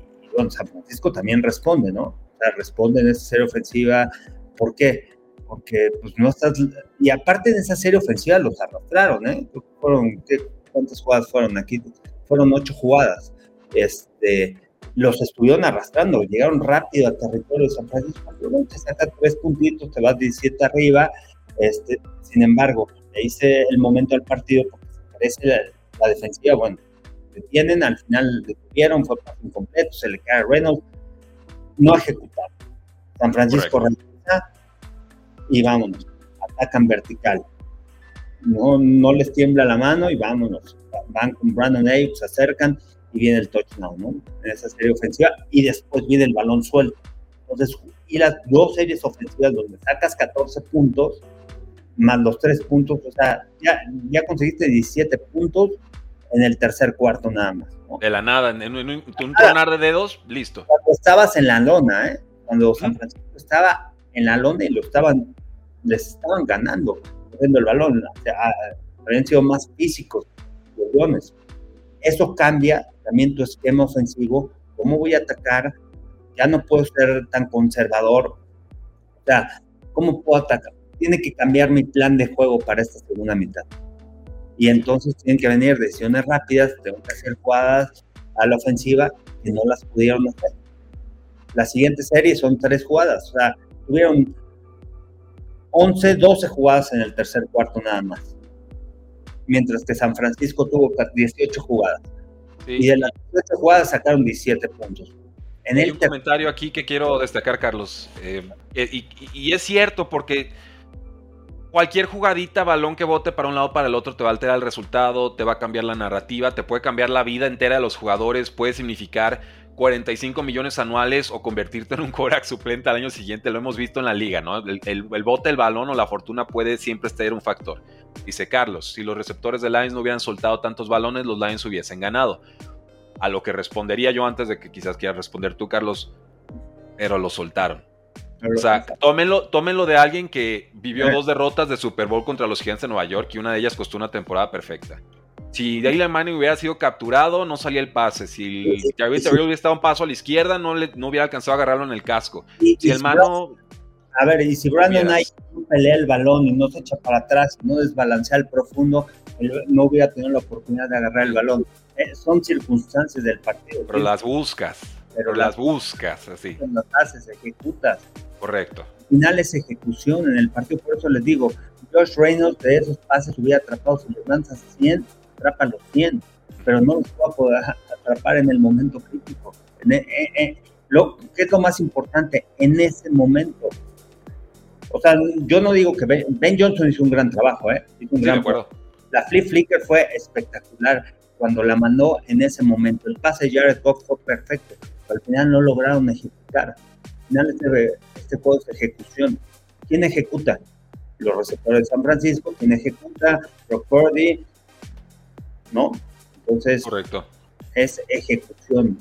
San Francisco también responde, ¿no? O sea, responde en esa serie ofensiva. ¿Por qué? Porque pues no estás... Y aparte de esa serie ofensiva los arrastraron, ¿eh? Fueron, ¿Cuántas jugadas fueron aquí? Fueron ocho jugadas. Este, los estuvieron arrastrando, llegaron rápido al territorio de San Francisco, te saca tres puntitos, te vas 17 arriba, este, sin embargo, le hice el momento del partido porque se parece la, defensiva, bueno, detienen, al final detuvieron, fue paso incompleto, se le cae a Reynolds, no ejecutaron. San Francisco regresa y vámonos, atacan vertical. No, no les tiembla la mano y vámonos van con Brandon Ayuk, se acercan y viene el touchdown, ¿no? En esa serie ofensiva y después viene el balón suelto. Entonces, y las dos series ofensivas donde sacas 14 puntos, más los 3 puntos, o sea, ya, ya conseguiste 17 puntos en el tercer cuarto nada más. De la nada, en, un, tronar de dedos, listo. Cuando estabas en la lona, ¿eh? Cuando San Francisco estaba en la lona y lo estaban, les estaban ganando, corriendo el balón, o sea, habían sido más físicos eso cambia también tu esquema ofensivo, cómo voy a atacar, ya no puedo ser tan conservador, o sea, ¿cómo puedo atacar? Tiene que cambiar mi plan de juego para esta segunda mitad. Y entonces tienen que venir decisiones rápidas, tengo que hacer jugadas a la ofensiva que no las pudieron hacer. La siguiente serie son tres jugadas, o sea, tuvieron 11, 12 jugadas en el tercer cuarto nada más mientras que San Francisco tuvo 18 jugadas. Y de las 18 jugadas sacaron 17 puntos. En Hay un comentario aquí que quiero destacar, Carlos. Eh, eh, y, es cierto, porque cualquier jugadita, balón que bote para un lado o para el otro, te va a alterar el resultado, te va a cambiar la narrativa, te puede cambiar la vida entera de los jugadores, puede significar 45 millones anuales o convertirte en un Korak suplente al año siguiente, lo hemos visto en la liga, ¿no? El, bote, el balón o la fortuna puede siempre ser un factor. Dice Carlos, si los receptores de Lions no hubieran soltado tantos balones, los Lions hubiesen ganado. A lo que respondería yo antes de que quizás quieras responder tú, Carlos, pero lo soltaron. O sea, tómenlo, tómenlo de alguien que vivió dos derrotas de Super Bowl contra los Giants de Nueva York y una de ellas costó una temporada perfecta. Si Dylan Manning hubiera sido capturado, no salía el pase. Si Javier hubiera estado un paso a la izquierda, no, le, no hubiera alcanzado a agarrarlo en el casco. si el mano. A ver, y si Brandon Knight no pelea el balón y no se echa para atrás, no desbalancea el profundo, no hubiera tenido la oportunidad de agarrar el balón. Eh, son circunstancias del partido. Pero las buscas. Pero las, buscas, así. Las haces, ejecutas. Correcto. Al final es ejecución en el partido, por eso les digo, Josh Reynolds de esos pases hubiera atrapado si los lanzas 100, atrapa los 100, pero no los va a poder atrapar en el momento crítico. E, eh, eh, lo, ¿Qué es lo más importante? En ese momento. O sea, yo no digo que Ben, Johnson hizo un gran trabajo, ¿eh? Hizo un gran acuerdo. La flip flicker fue espectacular cuando la mandó en ese momento. El pase de Jared Goff fue perfecto, al final no lograron ejecutar. Al final este, este juego es ejecución. ¿Quién ejecuta? Los receptores de San Francisco. ¿Quién ejecuta? Brock Purdy, ¿no? Entonces, Correcto. es ejecución.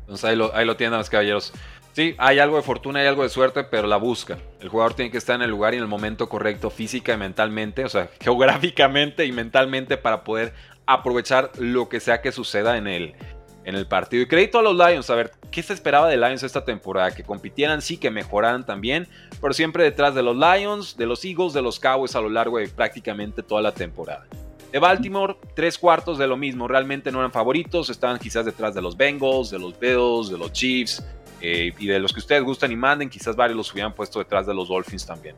Entonces ahí lo, ahí lo tienen los caballeros. Sí, hay algo de fortuna, hay algo de suerte, pero la busca. El jugador tiene que estar en el lugar y en el momento correcto, física y mentalmente, o sea, geográficamente y mentalmente para poder aprovechar lo que sea que suceda en el, en el partido. Y crédito a los Lions, a ver, ¿qué se esperaba de Lions esta temporada? Que compitieran, sí, que mejoraran también, pero siempre detrás de los Lions, de los Eagles, de los Cowboys a lo largo de prácticamente toda la temporada. De Baltimore, tres cuartos de lo mismo. Realmente no eran favoritos. Estaban quizás detrás de los Bengals, de los Bills, de los Chiefs. Eh, y de los que ustedes gustan y manden, quizás varios los hubieran puesto detrás de los Dolphins también.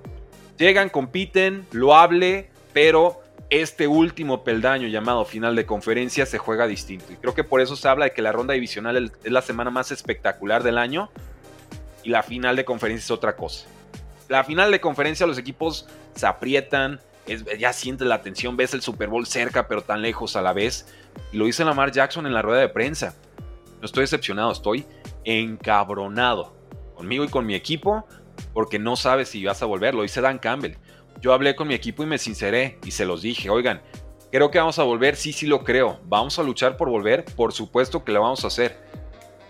Llegan, compiten, loable, pero este último peldaño llamado final de conferencia se juega distinto. Y creo que por eso se habla de que la ronda divisional es la semana más espectacular del año y la final de conferencia es otra cosa. La final de conferencia los equipos se aprietan, ya sientes la tensión, ves el Super Bowl cerca pero tan lejos a la vez. Y lo dice Lamar Jackson en la rueda de prensa. No estoy decepcionado, estoy encabronado conmigo y con mi equipo, porque no sabes si vas a volver. Lo dice Dan Campbell. Yo hablé con mi equipo y me sinceré y se los dije, oigan, creo que vamos a volver, sí, sí lo creo. Vamos a luchar por volver, por supuesto que lo vamos a hacer.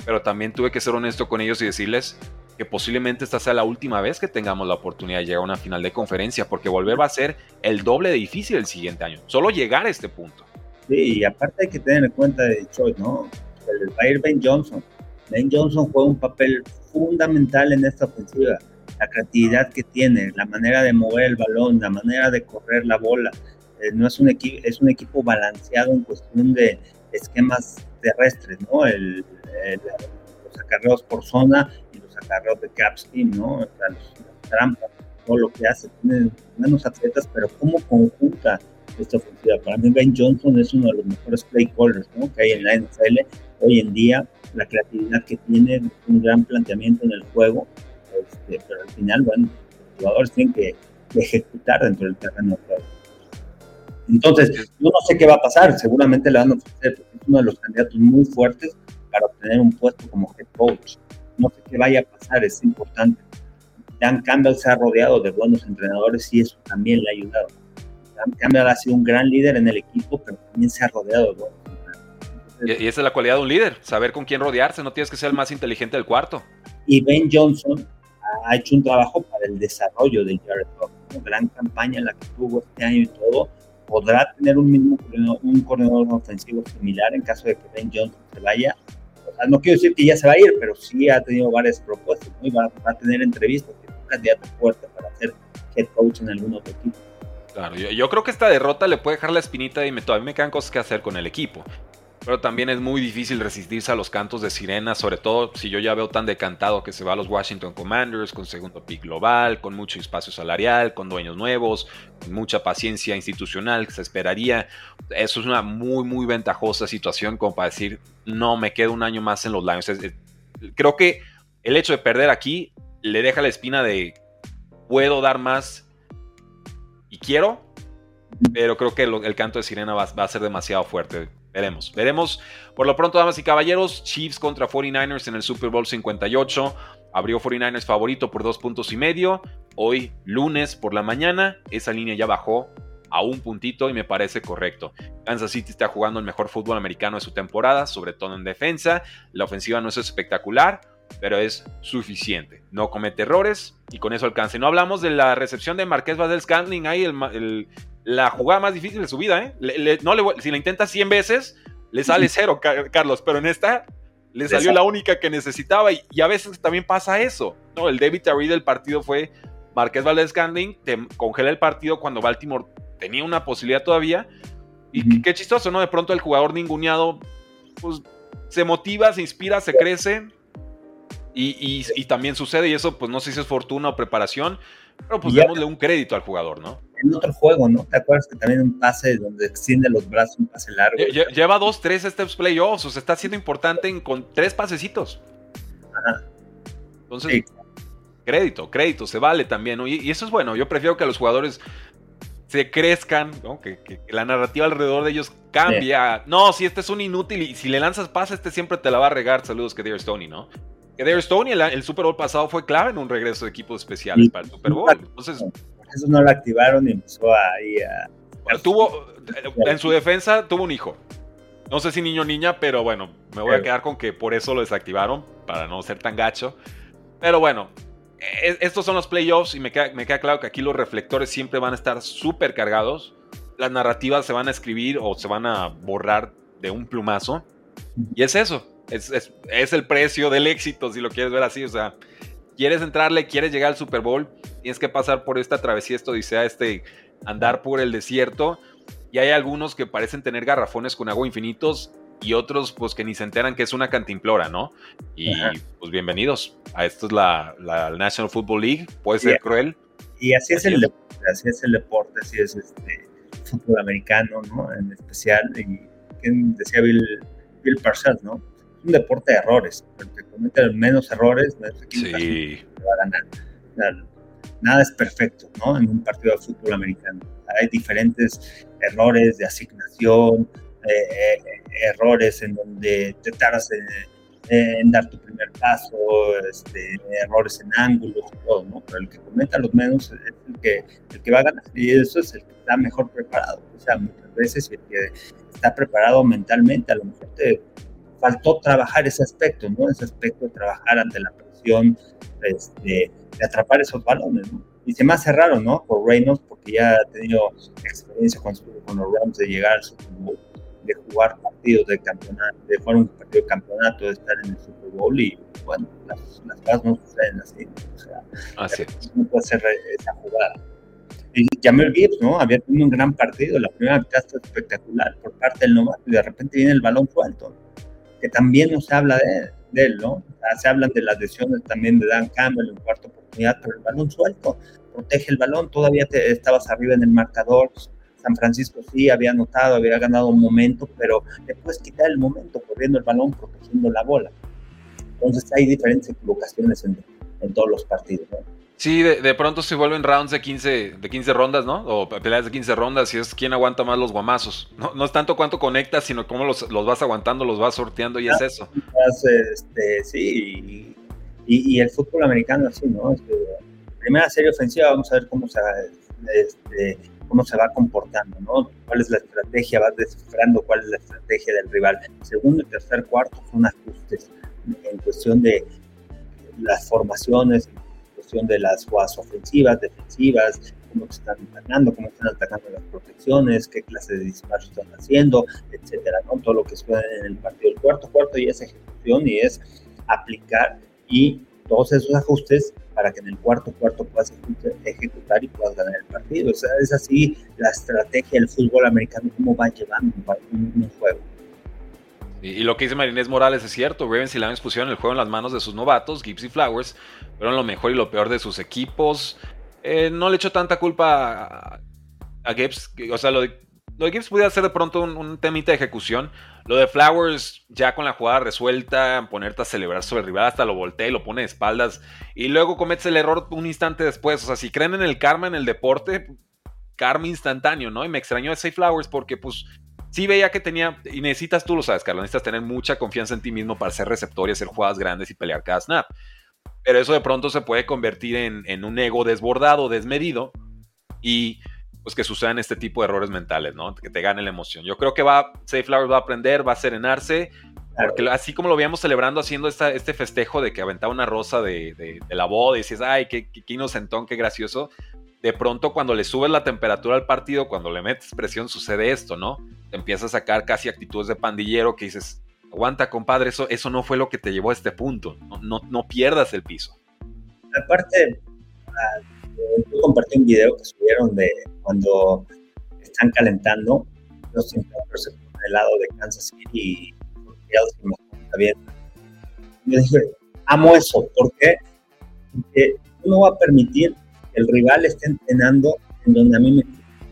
Pero también tuve que ser honesto con ellos y decirles que posiblemente esta sea la última vez que tengamos la oportunidad de llegar a una final de conferencia, porque volver va a ser el doble de difícil el siguiente año. Solo llegar a este punto. Sí, y aparte hay que tener en cuenta de Detroit, ¿no? a ir Ben Johnson. Ben Johnson juega un papel fundamental en esta ofensiva. La creatividad que tiene, la manera de mover el balón, la manera de correr la bola. Eh, no es un, equipo, es un equipo balanceado en cuestión de esquemas terrestres, ¿no? El, los acarreos por zona y los acarreos de cap ¿no? O sea, las trampas, todo lo que hace. Tiene menos atletas, pero como conjunta esta ofensiva. Para mí Ben Johnson es uno de los mejores play callers ¿no? que hay en la NFL hoy en día, la creatividad que tiene, un gran planteamiento en el juego, este, pero al final, bueno, los jugadores tienen que, ejecutar dentro del terreno de juego. Entonces, yo no sé qué va a pasar, seguramente le van a ofrecer, porque es uno de los candidatos muy fuertes para obtener un puesto como head coach. No sé qué vaya a pasar, es importante. Dan Campbell se ha rodeado de buenos entrenadores y eso también le ha ayudado. Dan Campbell ha sido un gran líder en el equipo, pero también se ha rodeado de buenos y, esa es la cualidad de un líder, saber con quién rodearse, no tienes que ser el más inteligente del cuarto. Y Ben Johnson ha hecho un trabajo para el desarrollo de Jared Goff, una gran campaña en la que tuvo este año y todo, podrá tener un mismo un corredor ofensivo similar en caso de que Ben Johnson se vaya. O sea, no quiero decir que ya se va a ir, pero sí ha tenido varias propuestas, y va, a tener entrevistas, es un candidato fuerte para ser head coach en algún otro equipo. Claro, yo, creo que esta derrota le puede dejar la espinita y me, todavía me quedan cosas que hacer con el equipo. Pero también es muy difícil resistirse a los cantos de sirena, sobre todo si yo ya veo tan decantado que se va a los Washington Commanders con segundo pick global, con mucho espacio salarial, con dueños nuevos, con mucha paciencia institucional que se esperaría. Eso es una muy, muy ventajosa situación como para decir, no, me quedo un año más en los Lions. creo que el hecho de perder aquí le deja la espina de, puedo dar más y quiero, pero creo que el canto de sirena va a ser demasiado fuerte Veremos, veremos. Por lo pronto, damas y caballeros, Chiefs contra 49ers en el Super Bowl 58. Abrió 49ers favorito por dos puntos y medio. Hoy, lunes por la mañana, esa línea ya bajó a un puntito y me parece correcto. Kansas City está jugando el mejor fútbol americano de su temporada, sobre todo en defensa. La ofensiva no es espectacular, pero es suficiente. No comete errores y con eso alcanza. no hablamos de la recepción de Marqués Valdez Scantling, ahí el, la jugada más difícil de su vida, ¿eh? no le, si la intenta 100 veces, le sale cero, Carlos, pero en esta le salió la única que necesitaba y, a veces también pasa eso. ¿no? El David Terry del partido fue Marqués Valdez Ganding, te congela el partido cuando Baltimore tenía una posibilidad todavía. Y qué chistoso, ¿no? De pronto el jugador ninguneado, pues se motiva, se inspira, se crece. Y, y, también sucede, y eso, pues no sé si es fortuna o preparación, pero pues démosle un crédito al jugador, ¿no? en otro juego, ¿no? ¿Te acuerdas que también un pase donde extiende los brazos, un pase largo? Lleva dos, tres steps playoffs, o sea, está siendo importante en, con tres pasecitos. Ajá. Entonces, crédito, crédito, se vale también, ¿no? y, eso es bueno, yo prefiero que los jugadores se crezcan, ¿no? que, la narrativa alrededor de ellos cambia. No, si este es un inútil y si le lanzas pase, este siempre te la va a regar. Saludos, que Dear Stoney, ¿no? Que Dear Stoney, el, Super Bowl pasado fue clave en un regreso de equipos especiales para el Super Bowl. Entonces, eso no lo activaron y empezó ahí a... tuvo, en su defensa tuvo un hijo. No sé si niño o niña, pero bueno, me voy a quedar con que por eso lo desactivaron, para no ser tan gacho. Pero bueno, e, estos son los playoffs y me queda, me queda claro que aquí los reflectores siempre van a estar súper cargados. Las narrativas se van a escribir o se van a borrar de un plumazo. Y es eso, es, es, es el precio del éxito, si lo quieres ver así. O sea, quieres entrarle, quieres llegar al Super Bowl, tienes que pasar por esta travesía, esto dice, este andar por el desierto. Y hay algunos que parecen tener garrafones con agua infinitos y otros pues que ni se enteran que es una cantimplora, ¿no? Y pues bienvenidos a esto es la, National Football League, puede ser cruel. Y así, es el deporte, así es el deporte, así es este fútbol americano, ¿no? En especial, y decía Bill, Bill Parcells, ¿no? Un deporte de errores. El que comete menos errores, sí. va a ganar. Nada, es perfecto, ¿no? En un partido de fútbol americano. Hay diferentes errores de asignación, eh, eh, errores en donde te tardas en dar tu primer paso, este, errores en ángulos todo, ¿no? Pero el que cometa los menos es el que, el que va a ganar y eso es el que está mejor preparado. O sea, muchas veces el que está preparado mentalmente, a lo mejor te faltó trabajar ese aspecto, ¿no? Ese aspecto de trabajar ante la presión, este, de atrapar esos balones, ¿no? Y se me hace raro, ¿no? Por Reynolds, porque ya ha tenido experiencia con, con los Rams de llegar al Super Bowl de jugar partidos de campeonato, de jugar un partido de campeonato, de estar en el Super Bowl y bueno, las, las cosas no suceden así. O sea, así no puede ser esa jugada. Y Jamel Gibbs, ¿no? Había tenido un gran partido, la primera mitad fue espectacular por parte del novato y de repente viene el balón suelto, que también no se habla de, de él, ¿no? se hablan de las lesiones también de Dan Campbell en cuarta oportunidad, pero el balón suelto, protege el balón, todavía te, estabas arriba en el marcador, San Francisco sí había anotado, había ganado un momento, pero le puedes quitar el momento corriendo el balón, protegiendo la bola. Entonces hay diferentes equivocaciones en, todos los partidos. Sí, de, pronto se vuelven rounds de 15, de 15 rondas, ¿no? O peleas de 15 rondas y es quién aguanta más los guamazos. No, no es tanto cuánto conectas, sino cómo los, vas aguantando, los vas sorteando y es ah, eso. Este, sí, y, el fútbol americano así, ¿no? Este, primera serie ofensiva, vamos a ver cómo se, este, cómo se va comportando, ¿no? ¿Cuál es la estrategia? Vas descifrando cuál es la estrategia del rival. Segundo y tercer cuarto son ajustes en cuestión de las formaciones, en cuestión de las jugadas ofensivas, defensivas, cómo están atacando, cómo están atacando las protecciones, qué clase de disparos están haciendo, etcétera, ¿no? Todo lo que sucede en el partido. El cuarto cuarto y es ejecución y es aplicar y todos esos ajustes para que en el cuarto cuarto puedas ejecutar y puedas ganar el partido. O sea, es así la estrategia del fútbol americano, cómo va llevando un, juego. Y, lo que dice Marinés Morales es cierto, Ravens y Lions pusieron el juego en las manos de sus novatos, Gibbs y Flowers, fueron lo mejor y lo peor de sus equipos. Eh, no le echo tanta culpa a, a Gibbs, o sea, lo de lo de Gibbs pudiera ser de pronto un, temita de ejecución. Lo de Flowers, ya con la jugada resuelta, ponerte a celebrar sobre el rival, hasta lo voltea y lo pone de espaldas. Y luego cometes el error un instante después. O sea, si creen en el karma en el deporte, karma instantáneo, ¿no? Y me extrañó ese Flowers porque, pues, sí veía que tenía. Y necesitas, tú lo sabes, Carlos, necesitas tener mucha confianza en ti mismo para ser receptor y hacer jugadas grandes y pelear cada snap. Pero eso de pronto se puede convertir en, en un ego desbordado, desmedido. Y pues que sucedan este tipo de errores mentales, ¿no? Que te gane la emoción. Yo creo que va, Safe Flowers va a aprender, va a serenarse, porque así como lo veíamos celebrando haciendo esta, este festejo de que aventaba una rosa de, la boda y dices, ay, qué, qué, inocentón, qué gracioso. De pronto cuando le subes la temperatura al partido, cuando le metes presión, sucede esto, ¿no? Te empieza a sacar casi actitudes de pandillero que dices, aguanta, compadre, eso, eso no fue lo que te llevó a este punto. No, no, no pierdas el piso. Aparte, yo compartí un video que subieron de cuando están calentando, los siempre se ponen del lado de Kansas City y está bien. Yo dije, amo eso, ¿por qué? Porque no va a permitir el rival esté entrenando en donde a mí me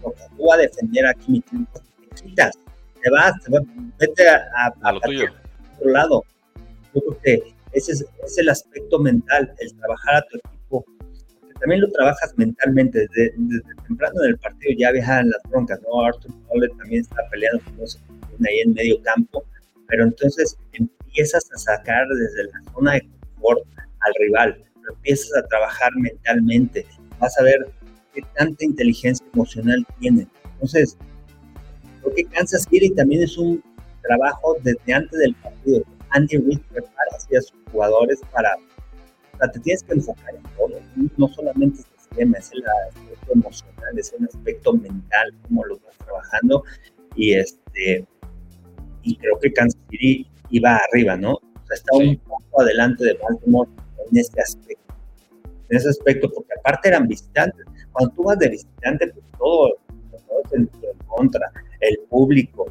toca. Tú vas a defender aquí mi tiempo, te quitas, te vas, te vas vete a, a, otro lado. Yo creo que ese es, es el aspecto mental, el trabajar a tu equipo también lo trabajas mentalmente, desde, temprano en el partido ya viajan las broncas, ¿no? Arthur Nolan también está peleando con ahí en medio campo, pero entonces empiezas a sacar desde la zona de confort al rival, lo empiezas a trabajar mentalmente, vas a ver qué tanta inteligencia emocional tiene. Entonces, creo que Kansas City también es un trabajo desde antes del partido. Andy Reid prepara a sus jugadores para sea, te tienes que enfocar en todo, no solamente es el sistema, es el aspecto emocional, es el aspecto mental, cómo lo vas trabajando, y este, y creo que Kansas City iba arriba, ¿no? O sea, está un poco adelante de Baltimore en este aspecto, en ese aspecto, porque aparte eran visitantes, cuando tú vas de visitante, pues todo, todo es en, contra, el público,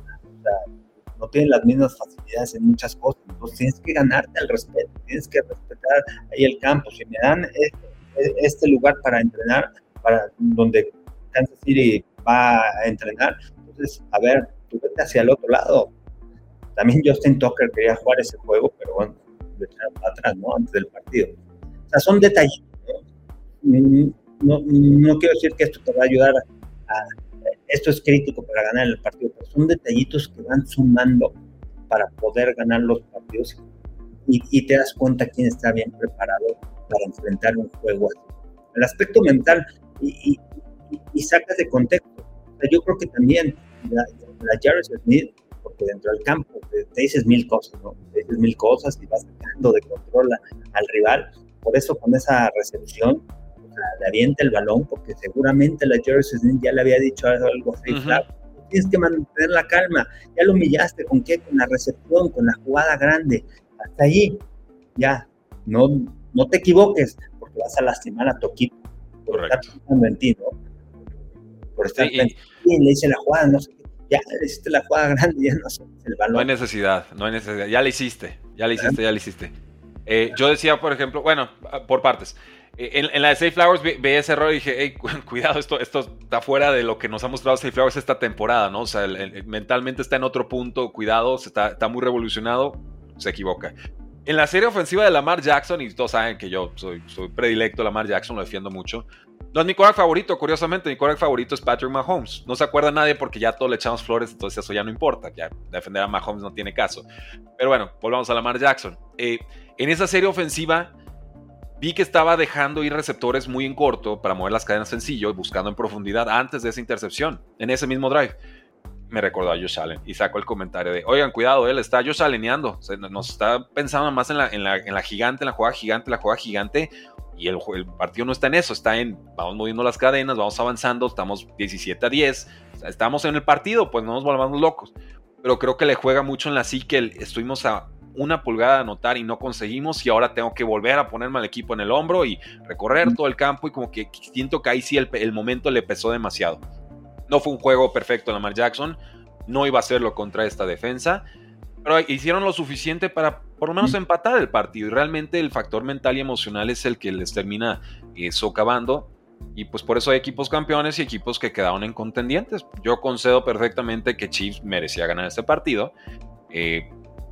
no tienen las mismas facilidades en muchas cosas. Entonces tienes que ganarte el respeto, tienes que respetar ahí el campo. Si me dan este, este lugar para entrenar, para donde Kansas City va a entrenar, entonces, a ver, tú vete hacia el otro lado. También Justin Tucker quería jugar ese juego, pero bueno, atrás, ¿no? Antes del partido. O sea, son detalles. ¿No? No, quiero decir que esto te va a ayudar a esto es crítico para ganar el partido, pero son detallitos que van sumando para poder ganar los partidos. y, te das cuenta quién está bien preparado para enfrentar un juego así. El aspecto mental y, sacas de contexto. yo creo que también la, la Jarvis Smith, porque dentro del campo te, dices mil cosas, ¿no? Te dices mil cosas y vas sacando de control al rival. Por eso con esa recepción le avienta el balón, porque seguramente la Jarvis Smith ya le había dicho algo a Tienes que mantener la calma. Ya lo humillaste. ¿Con qué? Con la recepción, con la jugada grande. Hasta ahí. Ya. No, no te equivoques, porque vas a lastimar a tu equipo. Por estar pensando en ti, ¿no? Por estar pensando en le hice la jugada, no sé ya le hiciste la jugada grande, ya no sé el balón. No hay necesidad, no hay necesidad. Ya le hiciste, ya le hiciste, ya le hiciste. Eh, yo decía, por ejemplo, bueno, por partes. Eh, en, la de Safe Flowers ve, ese error y dije, hey, cuidado, esto, esto está fuera de lo que nos ha mostrado Safe Flowers esta temporada, ¿no? O sea, mentalmente está en otro punto, cuidado, está, está muy revolucionado, se equivoca. En la serie ofensiva de Lamar Jackson, y todos saben que yo soy, soy predilecto Lamar Jackson, lo defiendo mucho. No es mi quarterback favorito, curiosamente, mi quarterback favorito es Patrick Mahomes. No se acuerda nadie porque ya todos le echamos flores, entonces eso ya no importa. Ya defender a Mahomes no tiene caso. Pero bueno, volvamos a Lamar Jackson. Eh, en esa serie ofensiva vi que estaba dejando ir receptores muy en corto para mover las cadenas sencillo buscando en profundidad antes de esa intercepción, en ese mismo drive. Me recordó a Josh Allen y sacó el comentario de, oigan, cuidado, él está Josh Alleneando, nos está pensando más en la, en, la, en la, gigante, en la jugada gigante, la jugada gigante, y el, el, partido no está en eso, está en, vamos moviendo las cadenas, vamos avanzando, estamos 17 a 10, estamos en el partido, pues no nos volvamos locos, pero creo que le juega mucho en la psique, estuvimos a una pulgada de anotar y no conseguimos y ahora tengo que volver a ponerme al equipo en el hombro y recorrer todo el campo y como que siento que ahí sí el, el momento le pesó demasiado. No fue un juego perfecto Lamar Jackson, no iba a hacerlo contra esta defensa, pero hicieron lo suficiente para por lo menos empatar el partido. Y realmente el factor mental y emocional es el que les termina eh, socavando. Y pues por eso hay equipos campeones y equipos que quedaron en contendientes. Yo concedo perfectamente que Chiefs merecía ganar este partido. Eh,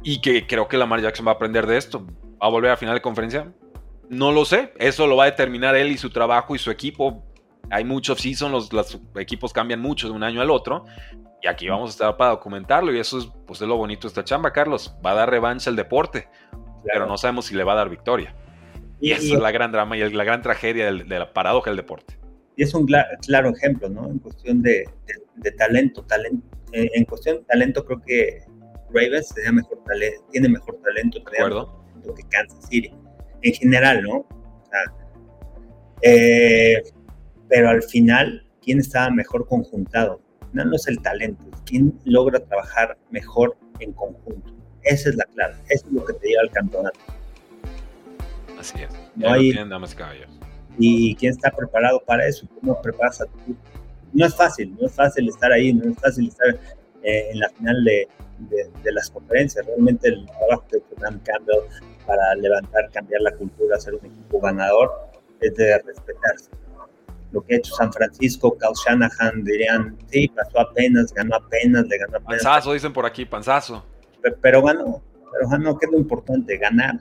y que creo que Lamar Jackson va a aprender de esto. ¿Va a volver a final de conferencia? No lo sé. Eso lo va a determinar él y su trabajo y su equipo hay muchos season, los, los, equipos cambian mucho de un año al otro. Y aquí vamos a estar para documentarlo. Y eso es, pues, es lo bonito de esta chamba, Carlos. Va a dar revancha el deporte, pero no sabemos si le va a dar victoria. Y, esa es la gran drama y la gran tragedia de, la paradoja del deporte. Y es un claro ejemplo, ¿no? En cuestión de, talento, talento. Eh, en cuestión de talento, creo que Ravens mejor tiene mejor talento, que Kansas City. En general, ¿no? O sea, eh, pero al final, ¿quién estaba mejor conjuntado? No, es el talento, quién logra trabajar mejor en conjunto. Esa es la clave, eso es lo que te lleva al campeonato. Así es. No hay, damas y quién está preparado para eso, cómo preparas a tu No es fácil, no es fácil estar ahí, no es fácil estar eh, en la final de, de, las conferencias. Realmente el trabajo de Fernand Campbell para levantar, cambiar la cultura, ser un equipo ganador, es de respetarse lo que ha hecho San Francisco, Cal Shanahan, dirían, sí, pasó apenas, ganó apenas, le ganó apenas. Panzazo, dicen por aquí, panzazo. Pero, ganó, pero ganó, que es lo importante, ganar.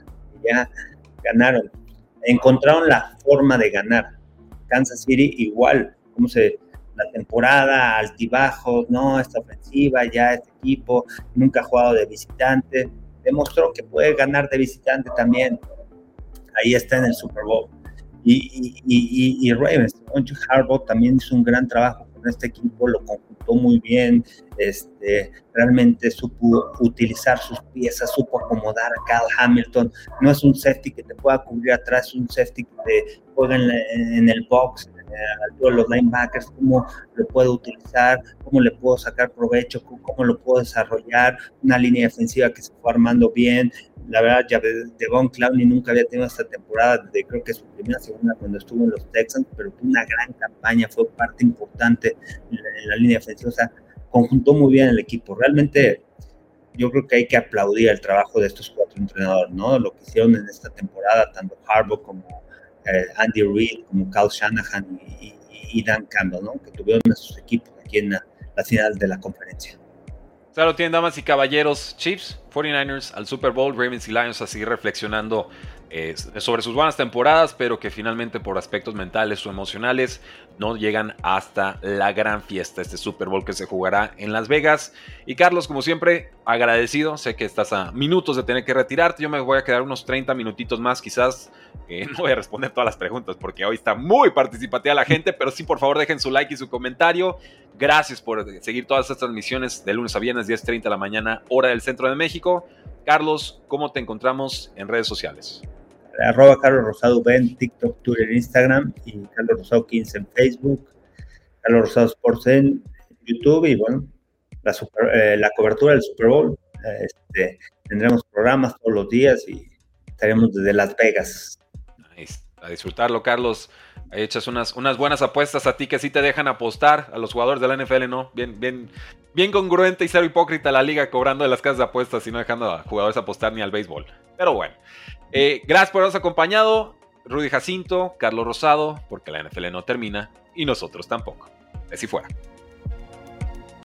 Ya ganaron, encontraron la forma de ganar. Kansas City igual, como se, la temporada, altibajos, no, esta ofensiva, ya este equipo, nunca ha jugado de visitante, demostró que puede ganar de visitante también. Ahí está en el Super Bowl y, y, y, Ravens, Harbaugh también hizo un gran trabajo con este equipo, lo conjuntó muy bien, este, realmente supo utilizar sus piezas, supo acomodar a Cal Hamilton. No es un safety que te pueda cubrir atrás, es un safety que te juega en el box, a todos los linebackers, cómo lo puedo utilizar, cómo le puedo sacar provecho, cómo, lo puedo desarrollar, una línea defensiva que se fue armando bien. La verdad, ya Devon Clowney nunca había tenido esta temporada, de creo que su primera, segunda, cuando estuvo en los Texans, pero fue una gran campaña, fue parte importante en la, línea defensiva, o sea, conjuntó muy bien el equipo. Realmente yo creo que hay que aplaudir el trabajo de estos cuatro entrenadores, ¿no? Lo que hicieron en esta temporada, tanto Harbaugh como eh, Andy Reid, como Carl Shanahan y, Dan Campbell, ¿no? que tuvieron a sus equipos aquí en la, final de la conferencia. Claro, tienen damas y caballeros, Chiefs, 49ers al Super Bowl, Ravens y Lions a seguir reflexionando sobre sus buenas temporadas, pero que finalmente por aspectos mentales o emocionales no llegan hasta la gran fiesta, este Super Bowl que se jugará en Las Vegas. Y Carlos, como siempre, agradecido, sé que estás a minutos de tener que retirarte, yo me voy a quedar unos 30 minutitos más quizás, no voy a responder todas las preguntas porque hoy está muy participativa la gente, pero sí por favor dejen su like y su comentario. Gracias por seguir todas estas transmisiones de lunes a viernes 10.30 de la mañana, hora del centro de México. Carlos, ¿cómo te encontramos en redes sociales? Arroba Carlos Rosado B en TikTok, Twitter, Instagram y Carlos Rosado 15 en Facebook, Carlos Rosado Sports en YouTube y bueno, la, eh, la cobertura del Super Bowl. Este, tendremos programas todos los días y estaremos desde Las Vegas. A disfrutarlo, Carlos. Echas unas, unas buenas apuestas a ti que sí te dejan apostar a los jugadores de la NFL, ¿no? Bien, bien, bien congruente y cero hipócrita la liga cobrando de las casas de apuestas y no dejando a jugadores apostar ni al béisbol. Pero bueno, eh, gracias por habernos acompañado. Rudy Jacinto, Carlos Rosado, porque la NFL no termina y nosotros tampoco. Así fuera.